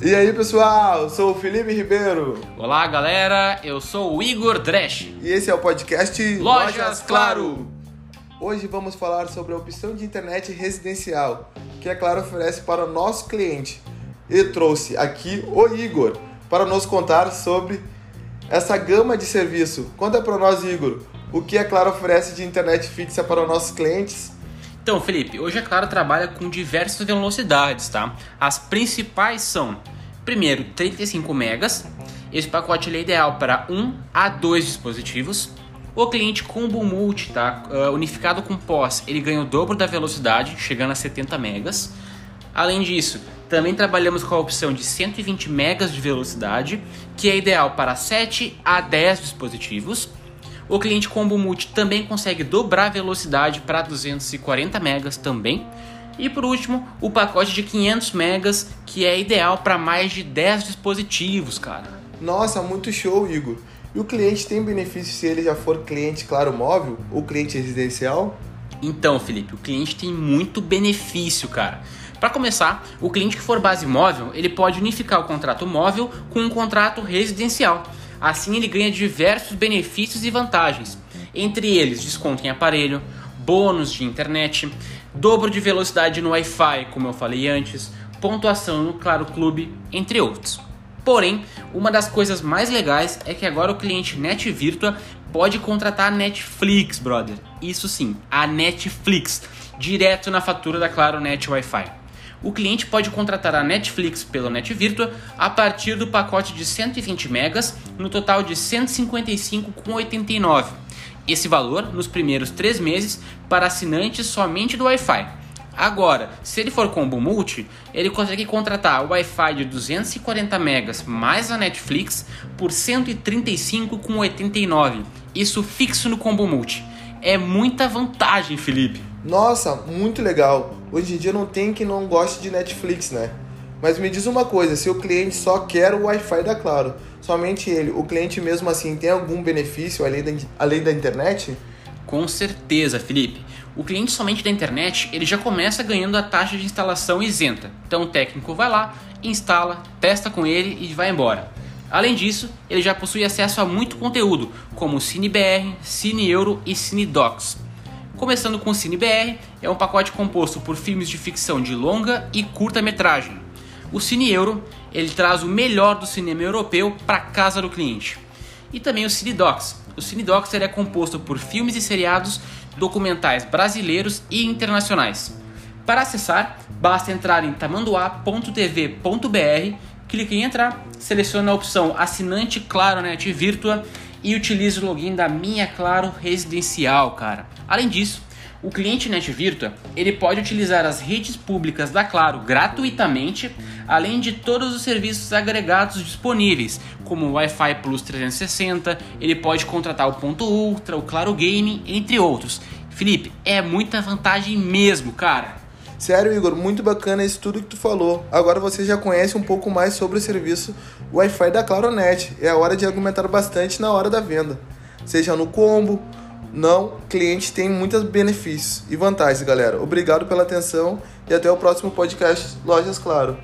E aí, pessoal, eu sou o Felipe Ribeiro. Olá, galera, eu sou o Igor Dresch. E esse é o podcast Lojas Claro. Hoje vamos falar sobre a opção de internet residencial que a Claro oferece para o nosso cliente. E trouxe aqui o Igor para nos contar sobre essa gama de serviço. Conta para nós, Igor, o que a Claro oferece de internet fixa para os nossos clientes então, Felipe, hoje a Claro trabalha com diversas velocidades, tá? As principais são, primeiro, 35 megas. Esse pacote é ideal para 1 a 2 dispositivos. O cliente Combo Multi, tá? Uh, unificado com pós, ele ganha o dobro da velocidade, chegando a 70 megas. Além disso, também trabalhamos com a opção de 120 megas de velocidade, que é ideal para 7 a 10 dispositivos. O cliente Combo Multi também consegue dobrar a velocidade para 240 megas também. E por último, o pacote de 500 megas, que é ideal para mais de 10 dispositivos, cara. Nossa, muito show, Igor. E o cliente tem benefício se ele já for cliente Claro Móvel ou cliente residencial? Então, Felipe, o cliente tem muito benefício, cara. Para começar, o cliente que for base móvel, ele pode unificar o contrato móvel com um contrato residencial. Assim, ele ganha diversos benefícios e vantagens, entre eles desconto em aparelho, bônus de internet, dobro de velocidade no Wi-Fi, como eu falei antes, pontuação no Claro Clube, entre outros. Porém, uma das coisas mais legais é que agora o cliente Net Virtua pode contratar a Netflix, brother. Isso sim, a Netflix, direto na fatura da Claro Net Wi-Fi o cliente pode contratar a Netflix pelo NetVirtua a partir do pacote de 120 megas, no total de 155,89. Esse valor nos primeiros três meses para assinantes somente do Wi-Fi. Agora, se ele for combo multi, ele consegue contratar o Wi-Fi de 240 megas mais a Netflix por 135,89. Isso fixo no combo multi. É muita vantagem, Felipe. Nossa, muito legal. Hoje em dia não tem quem não goste de Netflix, né? Mas me diz uma coisa, se o cliente só quer o Wi-Fi da Claro, somente ele, o cliente mesmo assim tem algum benefício além da, além da internet? Com certeza, Felipe. O cliente somente da internet, ele já começa ganhando a taxa de instalação isenta. Então o técnico vai lá, instala, testa com ele e vai embora. Além disso, ele já possui acesso a muito conteúdo, como CineBR, CineEuro e CineDocs. Começando com o CineBR, é um pacote composto por filmes de ficção de longa e curta metragem. O Cine Euro, ele traz o melhor do cinema europeu para casa do cliente. E também o CineDocs. O CineDocs é composto por filmes e seriados documentais brasileiros e internacionais. Para acessar, basta entrar em tamanduá.tv.br, clique em entrar, selecione a opção Assinante Claro Net Virtua e utilize o login da Minha Claro Residencial, cara. Além disso, o cliente NetVirtua ele pode utilizar as redes públicas da Claro gratuitamente, além de todos os serviços agregados disponíveis, como o Wi-Fi Plus 360, ele pode contratar o Ponto Ultra, o Claro Game, entre outros. Felipe, é muita vantagem mesmo, cara. Sério, Igor, muito bacana isso tudo que tu falou. Agora você já conhece um pouco mais sobre o serviço Wi-Fi da Claronet. É a hora de argumentar bastante na hora da venda. Seja no combo, não, cliente tem muitos benefícios e vantagens, galera. Obrigado pela atenção e até o próximo podcast Lojas Claro.